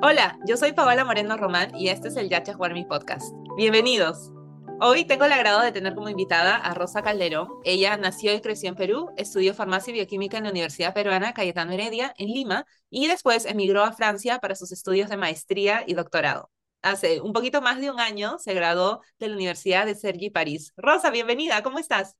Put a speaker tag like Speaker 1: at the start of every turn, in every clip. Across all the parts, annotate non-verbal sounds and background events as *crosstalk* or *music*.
Speaker 1: Hola, yo soy Paola Moreno Román y este es el Yacha Jugar podcast. Bienvenidos. Hoy tengo el agrado de tener como invitada a Rosa Calderón. Ella nació y creció en Perú, estudió farmacia y bioquímica en la Universidad Peruana Cayetano Heredia en Lima y después emigró a Francia para sus estudios de maestría y doctorado. Hace un poquito más de un año se graduó de la Universidad de Sergi París. Rosa, bienvenida, ¿cómo estás?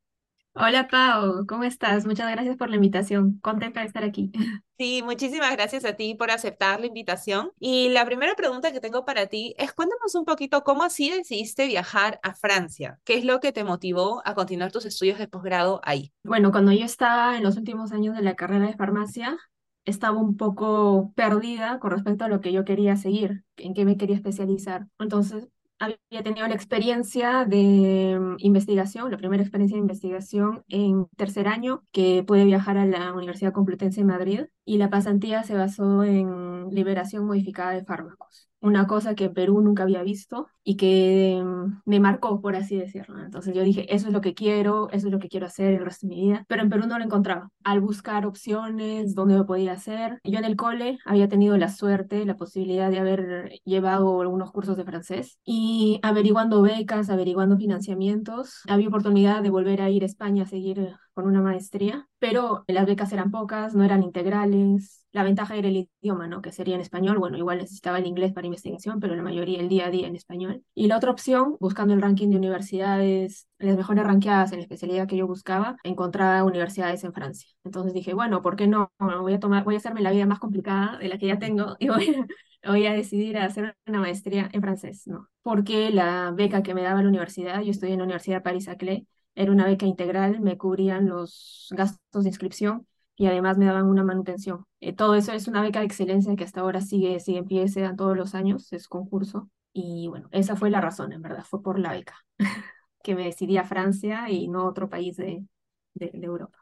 Speaker 2: Hola Pau, ¿cómo estás? Muchas gracias por la invitación. Contenta de estar aquí. *laughs*
Speaker 1: Sí, muchísimas gracias a ti por aceptar la invitación. Y la primera pregunta que tengo para ti es cuéntanos un poquito cómo así decidiste viajar a Francia. ¿Qué es lo que te motivó a continuar tus estudios de posgrado ahí?
Speaker 2: Bueno, cuando yo estaba en los últimos años de la carrera de farmacia, estaba un poco perdida con respecto a lo que yo quería seguir, en qué me quería especializar. Entonces, había tenido la experiencia de mm, investigación, la primera experiencia de investigación en tercer año, que pude viajar a la Universidad Complutense de Madrid y la pasantía se basó en liberación modificada de fármacos una cosa que Perú nunca había visto y que mm, me marcó, por así decirlo. Entonces yo dije, eso es lo que quiero, eso es lo que quiero hacer el resto de mi vida, pero en Perú no lo encontraba. Al buscar opciones, dónde lo podía hacer, yo en el cole había tenido la suerte, la posibilidad de haber llevado algunos cursos de francés y averiguando becas, averiguando financiamientos, había oportunidad de volver a ir a España a seguir con una maestría, pero las becas eran pocas, no eran integrales. La ventaja era el idioma, ¿no? Que sería en español. Bueno, igual necesitaba el inglés para investigación, pero la mayoría el día a día en español. Y la otra opción, buscando el ranking de universidades, las mejores ranqueadas en la especialidad que yo buscaba, encontraba universidades en Francia. Entonces dije, bueno, ¿por qué no? voy a tomar, voy a hacerme la vida más complicada de la que ya tengo *laughs* y voy a, voy a decidir hacer una maestría en francés, ¿no? Porque la beca que me daba la universidad, yo estoy en la Universidad Paris-Saclay, era una beca integral, me cubrían los gastos de inscripción y además me daban una manutención. Eh, todo eso es una beca de excelencia que hasta ahora sigue, sigue en pie, se dan todos los años, es concurso. Y bueno, esa fue la razón, en verdad, fue por la beca, *laughs* que me decidí a Francia y no a otro país de, de, de Europa.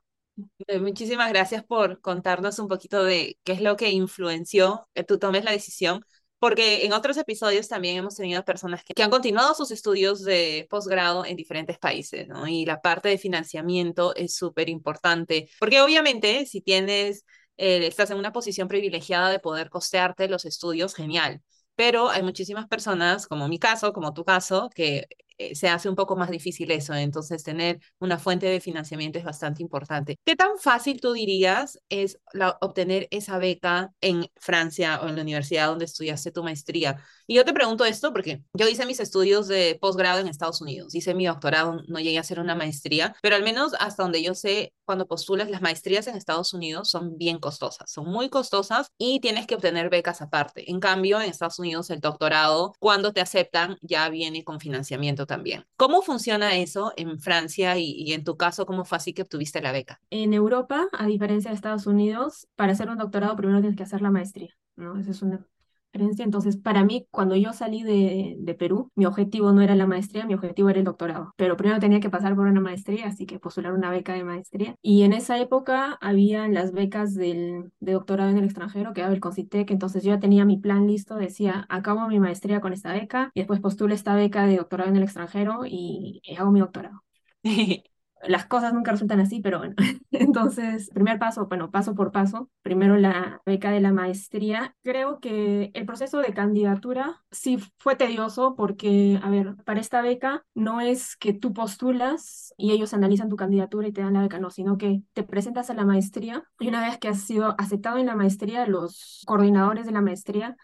Speaker 1: Eh, muchísimas gracias por contarnos un poquito de qué es lo que influenció que tú tomes la decisión porque en otros episodios también hemos tenido personas que, han continuado sus estudios de posgrado en diferentes países, ¿no? Y la parte de financiamiento es súper importante, porque obviamente si tienes, eh, estás en una posición privilegiada de poder costearte los estudios, genial. Pero hay muchísimas personas, como mi caso, como tu caso, que se hace un poco más difícil eso. Entonces, tener una fuente de financiamiento es bastante importante. ¿Qué tan fácil tú dirías es obtener esa beca en Francia o en la universidad donde estudiaste tu maestría? Y yo te pregunto esto porque yo hice mis estudios de posgrado en Estados Unidos, hice mi doctorado, no llegué a hacer una maestría, pero al menos hasta donde yo sé, cuando postulas las maestrías en Estados Unidos son bien costosas, son muy costosas y tienes que obtener becas aparte. En cambio, en Estados Unidos el doctorado, cuando te aceptan, ya viene con financiamiento también. ¿Cómo funciona eso en Francia y, y en tu caso, cómo fue así que obtuviste la beca?
Speaker 2: En Europa, a diferencia de Estados Unidos, para hacer un doctorado primero tienes que hacer la maestría. ¿no? Esa es una entonces, para mí, cuando yo salí de, de, Perú, mi objetivo no era la maestría, mi objetivo era el doctorado. Pero primero tenía que pasar por una maestría, así que postular una beca de maestría. Y en esa época había las becas del, de doctorado en el extranjero que daba el Concitec. Entonces yo ya tenía mi plan listo, decía, acabo mi maestría con esta beca y después postulo esta beca de doctorado en el extranjero y hago mi doctorado. *laughs* las cosas nunca resultan así, pero bueno. *laughs* Entonces, primer paso, bueno, paso por paso. Primero la beca de la maestría. Creo que el proceso de candidatura sí fue tedioso porque, a ver, para esta beca no es que tú postulas y ellos analizan tu candidatura y te dan la beca, no, sino que te presentas a la maestría y una vez que has sido aceptado en la maestría, los coordinadores de la maestría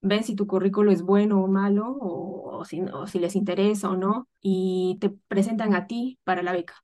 Speaker 2: ven si tu currículo es bueno o malo o, si, si les interesa o no y te presentan a ti para la beca.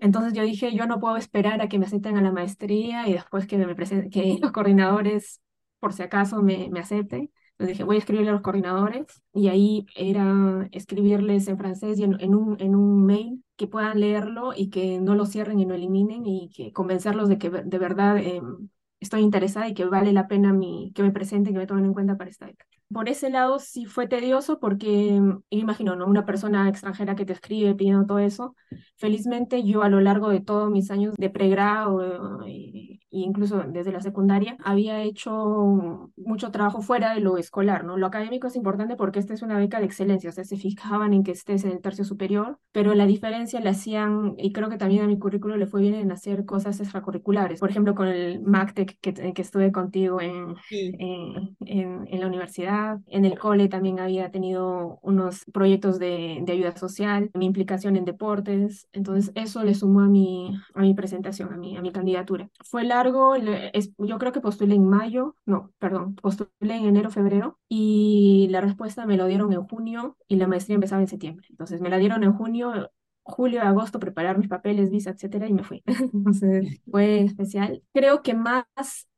Speaker 2: Entonces yo dije, yo no puedo esperar a que me acepten a la maestría y después que, me que *laughs* los coordinadores, por si acaso, me, me acepten. Entonces dije, voy a escribirle a los coordinadores y ahí era escribirles en francés y en, un, en un mail que puedan leerlo y que no lo cierren y no eliminen y que convencerlos de que de verdad em, estoy interesada y que vale la pena mi, que me presenten, que me tomen en cuenta para esta beca. Por ese lado sí fue tedioso porque, mm, imagino, ¿no? Una persona extranjera que te escribe pidiendo todo eso. Felizmente yo a lo largo de todos mis años de pregrado y, incluso desde la secundaria, había hecho mucho trabajo fuera de lo escolar, ¿no? Lo académico es importante porque esta es una beca de excelencia, o sea, se fijaban en que estés en el tercio superior, pero la diferencia la hacían, y creo que también a mi currículo le fue bien en hacer cosas extracurriculares, por ejemplo, con el MACTEC que, que estuve contigo en, en, en, en, la universidad, en el cole también había tenido unos proyectos de, de ayuda social, mi implicación en deportes, entonces eso le sumó a mi, a mi presentación, a mi, a mi candidatura. Fue largo, es, yo creo que postulé en mayo, no, perdón, postulé en enero, febrero, y la respuesta me lo dieron en junio y la maestría empezaba en septiembre. Entonces me la dieron en junio, julio, agosto, preparar mis papeles, visa, etcétera, y me fui. *laughs* Entonces fue especial. Creo que más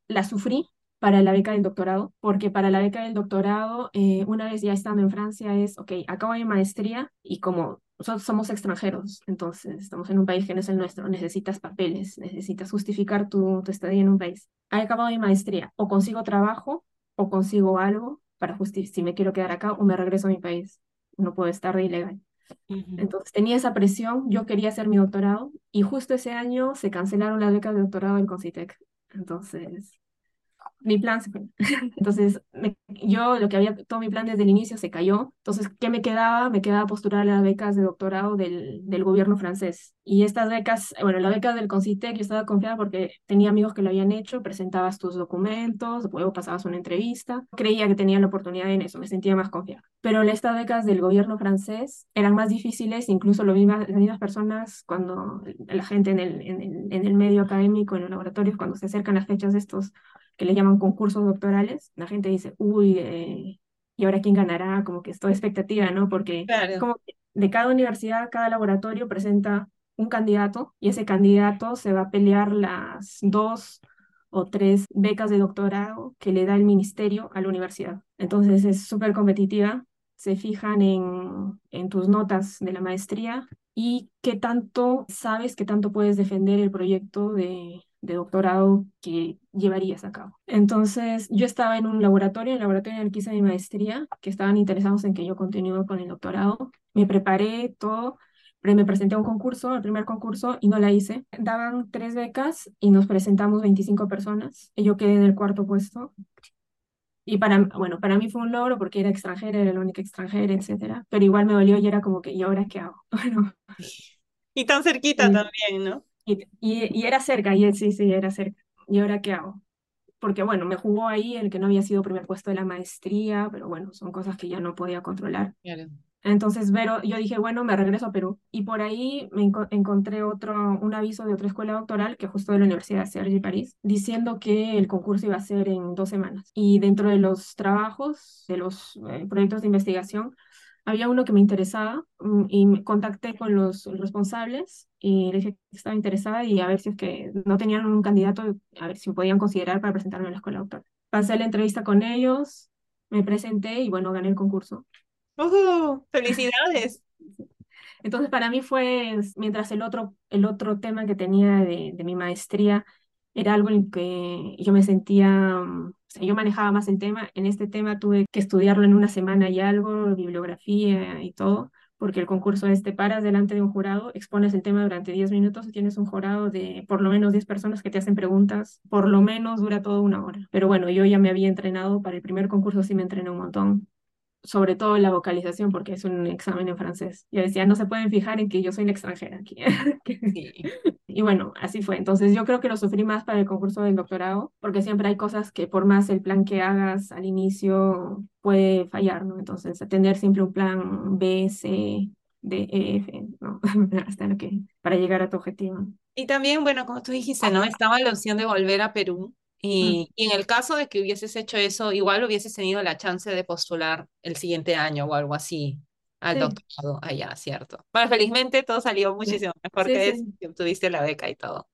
Speaker 2: la sufrí para la beca del doctorado, porque para la beca del doctorado, eh, una vez ya estando en Francia, es, ok, acabo mi maestría y como nosotros somos extranjeros, entonces estamos en un país que no es el nuestro, necesitas papeles, necesitas justificar tu, tu estadía en un país. He acabado mi maestría, o consigo trabajo, o consigo algo para justificar si me quiero quedar acá o me regreso a mi país. No puedo estar de ilegal. Entonces tenía esa presión, yo quería hacer mi doctorado y justo ese año se cancelaron las becas de doctorado en Concitec. Entonces mi plan se. *laughs* Entonces, yo lo que había, todo mi plan desde el inicio se cayó. Entonces, ¿qué me quedaba? Me quedaba postular las becas de doctorado del, del gobierno francés. Y estas becas, bueno, la beca del Concitec, yo estaba confiada porque tenía amigos que lo habían hecho, presentabas tus documentos, luego pasabas una entrevista. Creía que tenía la oportunidad en eso, me sentía más confiada. Pero estas becas del gobierno francés eran más difíciles, incluso lo mismas, las mismas personas, cuando la gente en el, en el, en el medio académico, en los laboratorios, cuando se acercan las fechas de estos que le llaman concursos doctorales, la gente dice, uy, eh, ¿y ahora quién ganará? Como que es toda expectativa, ¿no? Porque como de cada universidad, cada laboratorio presenta un candidato y ese candidato se va a pelear las dos o tres becas de doctorado que le da el ministerio a la universidad. Entonces es súper competitiva, se fijan en, en tus notas de la maestría y qué tanto sabes, qué tanto puedes defender el proyecto de, de doctorado que llevarías a cabo. Entonces, yo estaba en un laboratorio, en el laboratorio en el que hice mi maestría, que estaban interesados en que yo continúe con el doctorado. Me preparé todo, pero me presenté a un concurso, el primer concurso, y no la hice. Daban tres becas y nos presentamos 25 personas. Y yo quedé en el cuarto puesto. Y para, bueno, para mí fue un logro porque era extranjera, era la única extranjera, etcétera. Pero igual me dolió y era como que, ¿y ahora qué hago? *laughs* Bueno.
Speaker 1: Y tan cerquita también, ¿no?
Speaker 2: Y, y, era cerca, y sí, sí, era cerca. ¿Y ahora qué hago? Porque bueno, me jugó ahí el que no había sido primer puesto de la maestría, pero bueno, son cosas que ya no podía controlar. Entonces, pero yo dije, bueno, me regreso a Perú. Y por ahí me encontré otro, un aviso de otra escuela doctoral, que justo de la Universidad de Sergi París, diciendo que el concurso iba a ser en dos semanas. Y dentro de los trabajos, de los eh, proyectos de investigación, había uno que me interesaba mm, y me contacté con los responsables y le dije que estaba interesada y a ver si es que no tenían un candidato, a ver si me podían considerar para presentarme a la escuela doctora. Pasé la entrevista con ellos, me presenté y bueno, gané el concurso.
Speaker 1: ¡Felicidades! *laughs*
Speaker 2: Entonces para mí fue, mientras el otro, el otro tema que tenía de, de mi maestría era algo en que yo me sentía, mm, yo manejaba más el tema, en este tema tuve que estudiarlo en una semana y algo, bibliografía y todo, porque el concurso es te paras delante de un jurado, expones el tema durante 10 minutos y tienes un jurado de por lo menos 10 personas que te hacen preguntas, por lo menos dura todo una hora. Pero bueno, yo ya me había entrenado para el primer concurso, sí me entrené un montón sobre todo la vocalización, porque es un examen en francés. Yo decía, no se pueden fijar en que yo soy la extranjera aquí. *laughs* Y bueno, así fue. Entonces yo creo que lo sufrí más para el concurso del doctorado, porque siempre hay cosas que por más el plan que hagas al inicio puede fallar, ¿no? Entonces, tener siempre un plan B, C, D, E, F, ¿no? *laughs* Hasta lo que, para llegar a tu objetivo.
Speaker 1: Y también, bueno, como tú dijiste, ¿no? Estaba la opción de volver a Perú Mm. Y, en el caso de que hubieses hecho eso, igual hubieses tenido la chance de postular el siguiente año o algo así al doctorado allá, ¿cierto? Bueno, felizmente todo salió muchísimo mejor que eso, tuviste la beca y todo.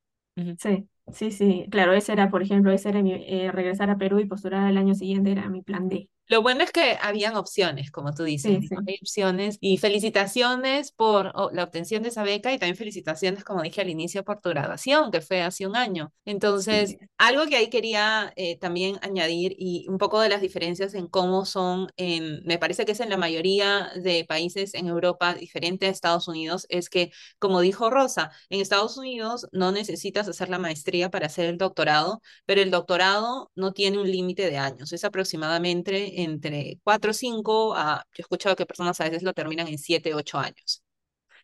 Speaker 2: Sí, sí, sí, claro, ese era, por ejemplo, ese era mi, eh, regresar a Perú y postular el año siguiente era mi plan D.
Speaker 1: Lo bueno es que habían opciones, como tú dices, hay opciones. Y felicitaciones por la obtención de esa beca y también felicitaciones, como dije al inicio, por tu graduación, que fue hace un año. Entonces, algo que ahí quería eh, también añadir y un poco de las diferencias en cómo son, en, me parece que es en la mayoría de países en Europa, diferente a Estados Unidos, es que, como dijo Rosa, en Estados Unidos no necesitas hacer la maestría para hacer el doctorado, pero el doctorado no tiene un límite de años, es aproximadamente entre 4 o 5 a, yo he escuchado que personas a veces lo terminan en 7, 8 años.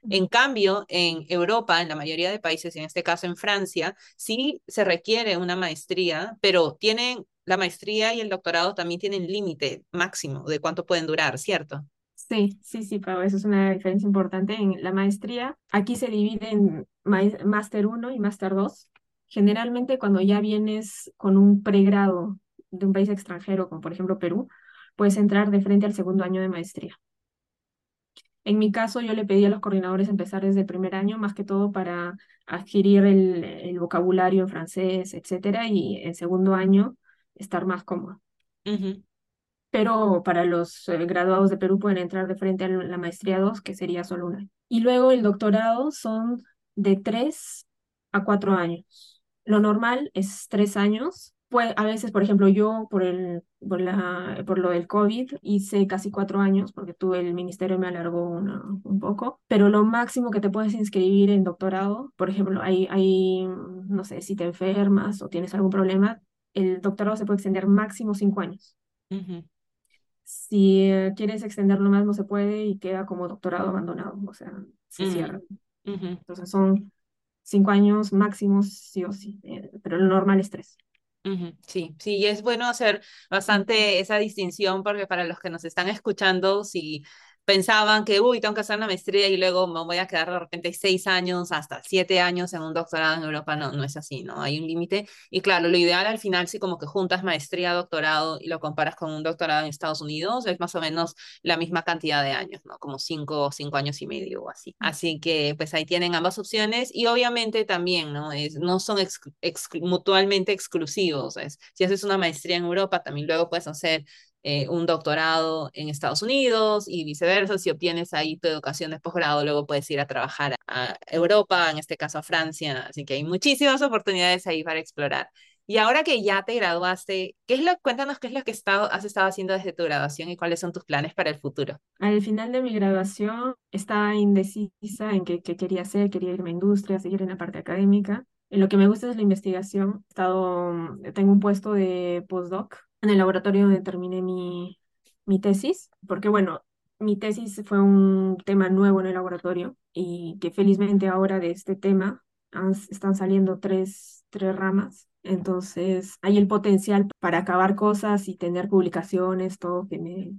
Speaker 1: En cambio, en Europa, en la mayoría de países, en este caso en Francia, sí se requiere una maestría, pero tienen la maestría y el doctorado también tienen límite máximo de cuánto pueden durar, ¿cierto?
Speaker 2: Sí, sí, sí, Pau, eso es una diferencia importante en la maestría. Aquí se divide en máster 1 y máster 2. Generalmente cuando ya vienes con un pregrado de un país extranjero, como por ejemplo Perú, puedes entrar de frente al segundo año de maestría. En mi caso, yo le pedí a los coordinadores empezar desde el primer año, más que todo para adquirir el, el vocabulario en francés, etcétera, y en segundo año estar más cómodo. Pero para los eh, graduados de Perú pueden entrar de frente a la maestría 2, que sería solo una. Y luego el doctorado son de 3 a 4 años. Lo normal es 3 años, pues, a veces, por ejemplo, yo por, el, por, la, por lo del COVID hice casi cuatro años porque tuve el ministerio me alargó un poco, pero lo máximo que te puedes inscribir en doctorado, por ejemplo, hay, hay, no sé, si te enfermas o tienes algún problema, el doctorado se puede extender máximo cinco años. Si eh, quieres extenderlo más, no se puede y queda como doctorado abandonado, o sea, se cierra. Entonces son cinco años máximos, sí o sí, eh, pero lo normal es tres.
Speaker 1: Sí, sí, y es bueno hacer bastante esa distinción porque para los que nos están escuchando, si pensaban que, uy, tengo que hacer una maestría y luego me voy a quedar de repente seis años hasta siete años en un doctorado en Europa. No, no es así, ¿no? Hay un límite. Y claro, lo ideal al final, si como que juntas maestría, doctorado y lo comparas con un doctorado en Estados Unidos, es más o menos la misma cantidad de años, ¿no? Como cinco, cinco años y medio o así. Así que, pues ahí tienen ambas opciones y obviamente también, ¿no? Es, no son mutuamente exclusivos. Es, si haces una maestría en Europa, también luego puedes hacer eh, un doctorado en Estados Unidos y viceversa. Si obtienes ahí tu educación de posgrado, luego puedes ir a trabajar a Europa, en este caso a Francia. Así que hay muchísimas oportunidades ahí para explorar. Y ahora que ya te graduaste, ¿qué es lo, cuéntanos qué es lo que estado, has estado haciendo desde tu graduación y cuáles son tus planes para el futuro.
Speaker 2: Al final de mi graduación estaba indecisa en qué, quería hacer, quería irme a industria, seguir en la parte académica. En lo que me gusta es la investigación. He estado, tengo un puesto de postdoc en el laboratorio donde terminé mi, mi tesis, porque bueno, mi tesis fue un tema nuevo en el laboratorio y que felizmente ahora de este tema están saliendo tres, tres ramas. Entonces hay el potencial para acabar cosas y tener publicaciones, todo que me,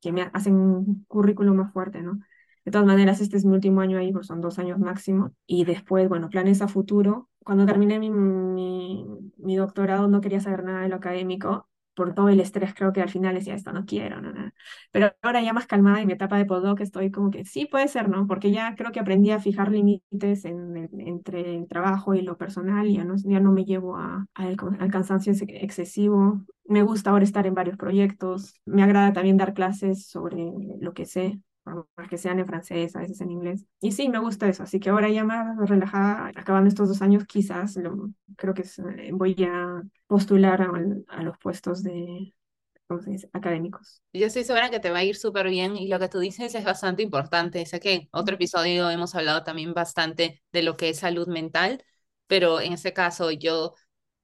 Speaker 2: que me hacen un currículum más fuerte, ¿no? De todas maneras, este es mi último año ahí, pues son dos años máximo. Y después, bueno, planes a futuro. Cuando terminé mi, mi, mi doctorado no quería saber nada de lo académico por todo el estrés, creo que al final decía, esto no quiero, no, no. Pero ahora ya más calmada en mi etapa de postdoc estoy como que sí puede ser, ¿no? Porque ya creo que aprendí a fijar límites en entre el trabajo y lo personal y ya no, ya no me llevo a, al, cansancio excesivo. Me gusta ahora estar en varios proyectos. Me agrada también dar clases sobre lo que sé, que sean en francés, a veces en inglés. Y sí, me gusta eso. Así que ahora ya más relajada, acabando estos dos años, quizás creo que eh, voy a postular a, los puestos de, académicos.
Speaker 1: Yo estoy segura que te va a ir súper bien y lo que tú dices es bastante importante. Sé que en otro episodio hemos hablado también bastante de lo que es salud mental, pero en este caso yo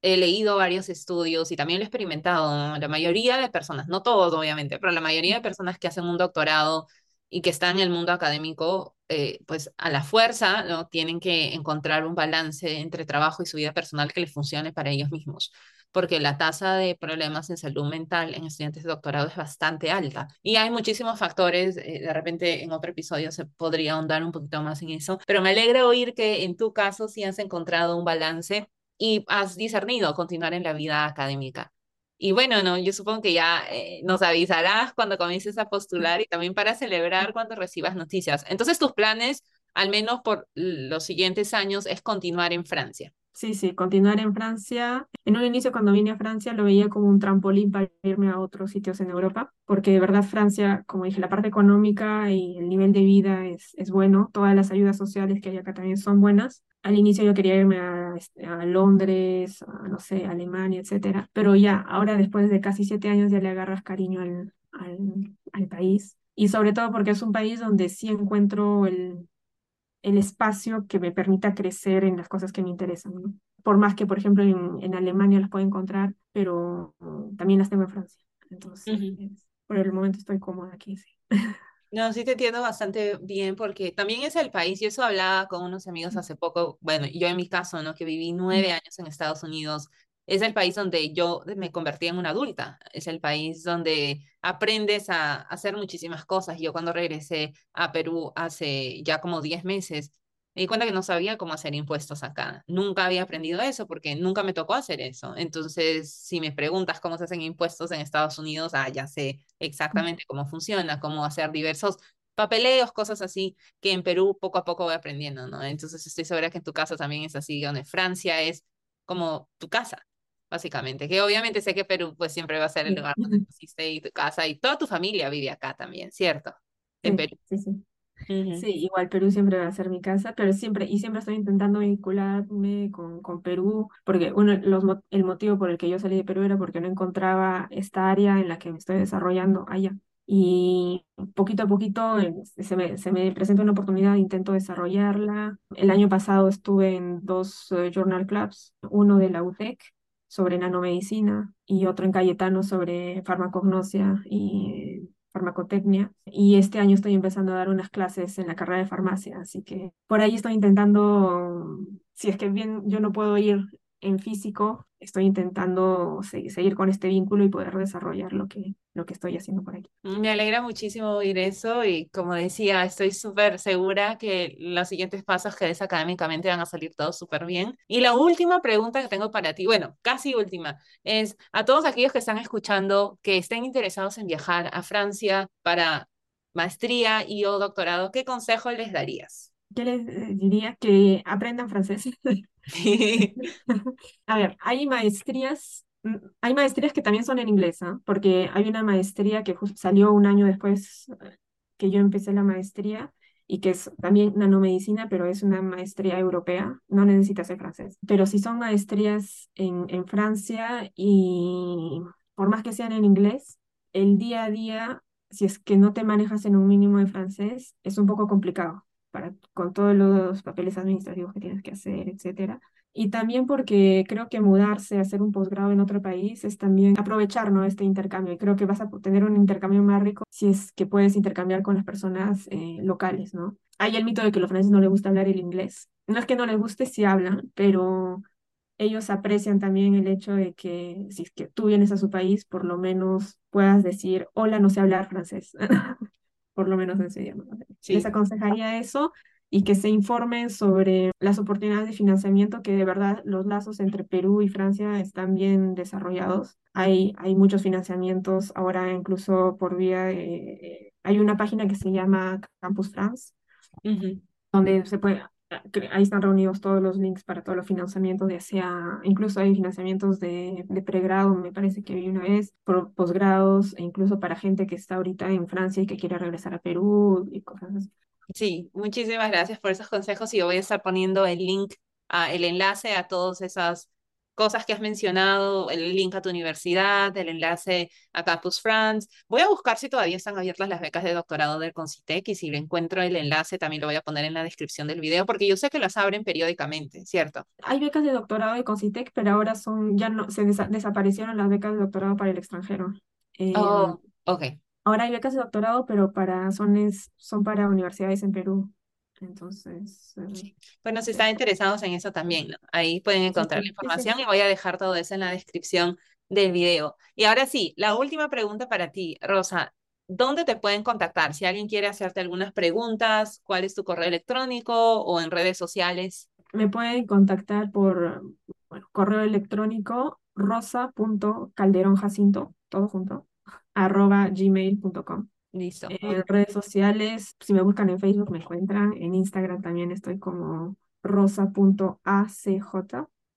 Speaker 1: he leído varios estudios y también lo he experimentado. La mayoría de personas, no todos obviamente, pero la mayoría de personas que hacen un doctorado y que están en el mundo académico, eh, pues a la fuerza, ¿no? Tienen que encontrar un balance entre trabajo y su vida personal que les funcione para ellos mismos, porque la tasa de problemas en salud mental en estudiantes de doctorado es bastante alta. Y hay muchísimos factores, eh, de repente en otro episodio se podría ahondar un poquito más en eso, pero me alegra oír que en tu caso sí has encontrado un balance y has discernido continuar en la vida académica. Y bueno, no, yo supongo que ya eh, nos avisarás cuando comiences a postular y también para celebrar cuando recibas noticias. Entonces, tus planes, al menos por los siguientes años, es continuar en Francia.
Speaker 2: Sí, sí, continuar en Francia. En un inicio cuando vine a Francia lo veía como un trampolín para irme a otros sitios en Europa, porque de verdad Francia, como dije, la parte económica y el nivel de vida es, es bueno, todas las ayudas sociales que hay acá también son buenas. Al inicio yo quería irme a, este, a Londres, no sé, Alemania, etcétera, pero ya, ahora después de casi siete años ya le agarras cariño al, al, al país y sobre todo porque es un país donde sí encuentro el, el espacio que me permita crecer en las cosas que me interesan, ¿no? Por más que, por ejemplo, en, en Alemania las puedo encontrar, pero también las tengo en Francia. Entonces, por el momento estoy cómoda aquí, sí. *laughs*
Speaker 1: No, sí te entiendo bastante bien porque también es el país, y eso hablaba con unos amigos hace poco, bueno, yo en mi caso, ¿no? Que viví nueve años en Estados Unidos, es el país donde yo me convertí en una adulta, es el país donde aprendes a, hacer muchísimas cosas. Yo cuando regresé a Perú hace ya como diez meses, me di cuenta que no sabía cómo hacer impuestos acá. Nunca había aprendido eso porque nunca me tocó hacer eso. Entonces, si me preguntas cómo se hacen impuestos en Estados Unidos, ah, ya sé exactamente cómo funciona, cómo hacer diversos papeleos, cosas así, que en Perú poco a poco voy aprendiendo, ¿no? Entonces, estoy segura que en tu casa también es así, donde Francia es como tu casa básicamente. Que obviamente sé que Perú pues siempre va a ser el lugar donde *laughs* naciste y tu casa y toda tu familia vive acá también, ¿cierto? En Perú.
Speaker 2: Sí, sí. Sí, igual Perú siempre va a ser mi casa, pero siempre, y siempre estoy intentando vincularme con, con Perú, porque uno, los, el motivo por el que yo salí de Perú era porque no encontraba esta área en la que me estoy desarrollando allá. Y poquito a poquito se me, se me presenta una oportunidad, intento desarrollarla. El año pasado estuve en dos eh, journal clubs, uno de la UTEC sobre nanomedicina y otro en Cayetano sobre farmacognosia y farmacotecnia. Y este año estoy empezando a dar unas clases en la carrera de farmacia, así que por ahí estoy intentando, si es que bien yo no puedo ir en físico, estoy intentando seguir con este vínculo y poder desarrollar lo que, lo que estoy haciendo por aquí.
Speaker 1: Me alegra muchísimo oír eso y como decía, estoy súper segura que los siguientes pasos que des académicamente van a salir todos súper bien. Y la última pregunta que tengo para ti, bueno, casi última, es a todos aquellos que están escuchando que estén interesados en viajar a Francia para maestría y o doctorado, ¿qué consejo les darías?
Speaker 2: Yo les eh, diría que aprendan francés. *laughs* *laughs* A ver, hay maestrías, mm, hay maestrías que también son en inglés, ¿ah? porque hay una maestría que salió un año después eh, que yo empecé la maestría y que es también nanomedicina, pero es una maestría europea, no necesita ser francés. Pero si son maestrías en, en Francia y por más que sean en inglés, el día a día, si es que no te manejas en un mínimo de francés, es un poco complicado para, con todos los papeles administrativos que tienes que hacer, etcétera. Y también porque creo que mudarse, hacer un posgrado en otro país es también aprovechar ¿no? este intercambio. Y creo que vas a tener un intercambio más rico si es que puedes intercambiar con las personas eh, locales, ¿no? Hay el mito de que a los franceses no les gusta hablar el inglés. No es que no les guste si hablan, pero ellos aprecian también el hecho de que si es que tú vienes a su país, por lo menos puedas decir, hola, no sé hablar francés. *laughs* por lo menos en ese idioma. Les aconsejaría eso y que se informen sobre las oportunidades de financiamiento, que de verdad los lazos entre Perú y Francia están bien desarrollados. Hay, hay muchos financiamientos ahora incluso por vía de... Hay una página que se llama Campus France, donde se puede, ahí están reunidos todos los links para todos los financiamientos, ya sea, incluso hay financiamientos de, de pregrado, me parece que vi una vez, por posgrados, e incluso para gente que está ahorita en Francia y que quiere regresar a Perú y cosas así.
Speaker 1: Sí, muchísimas gracias por esos consejos y yo voy a estar poniendo el link, a, el enlace a todas esas cosas que has mencionado, el link a tu universidad, el enlace a Campus France. Voy a buscar si todavía están abiertas las becas de doctorado del Concitec y si le encuentro el enlace también lo voy a poner en la descripción del video porque yo sé que las abren periódicamente, ¿cierto?
Speaker 2: Hay becas de doctorado de Concitec, pero ahora son, ya no, se desaparecieron las becas de doctorado para el extranjero.
Speaker 1: oh, em, ok.
Speaker 2: Ahora hay becas de doctorado, pero para, son, son para universidades en Perú. Entonces.
Speaker 1: Eh, bueno, si están interesados en eso también, ¿no? Ahí pueden encontrar la información y voy a dejar todo eso en la descripción del video. Y ahora sí, la última pregunta para ti, Rosa. ¿Dónde te pueden contactar? Si alguien quiere hacerte algunas preguntas, ¿cuál es tu correo electrónico o en redes sociales?
Speaker 2: Me pueden contactar por bueno, correo electrónico rosa.calderonjacinto, todo junto, arroba gmail.com.
Speaker 1: Listo.
Speaker 2: En redes sociales, si me buscan en Facebook me encuentran, en Instagram también estoy como rosa.acj,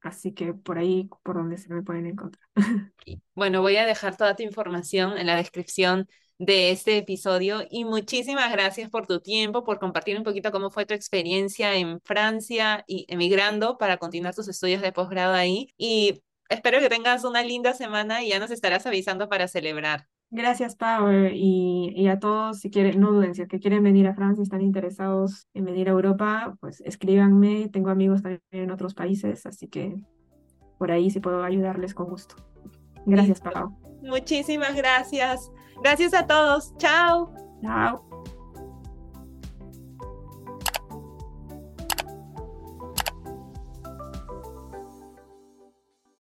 Speaker 2: así que por ahí, por donde se me pueden encontrar. *laughs*
Speaker 1: Bueno, voy a dejar toda tu información en la descripción de este episodio y muchísimas gracias por tu tiempo, por compartir un poquito cómo fue tu experiencia en Francia y emigrando para continuar tus estudios de posgrado ahí y espero que tengas una linda semana y ya nos estarás avisando para celebrar.
Speaker 2: Gracias, Pau, eh, y, y a todos, si quieren, no duden, si es que quieren venir a Francia, están interesados en venir a Europa, pues escríbanme, tengo amigos también en otros países, así que por ahí sí puedo ayudarles con gusto. Gracias, Pau.
Speaker 1: Muchísimas gracias. Gracias a todos. Chao.
Speaker 2: Chao.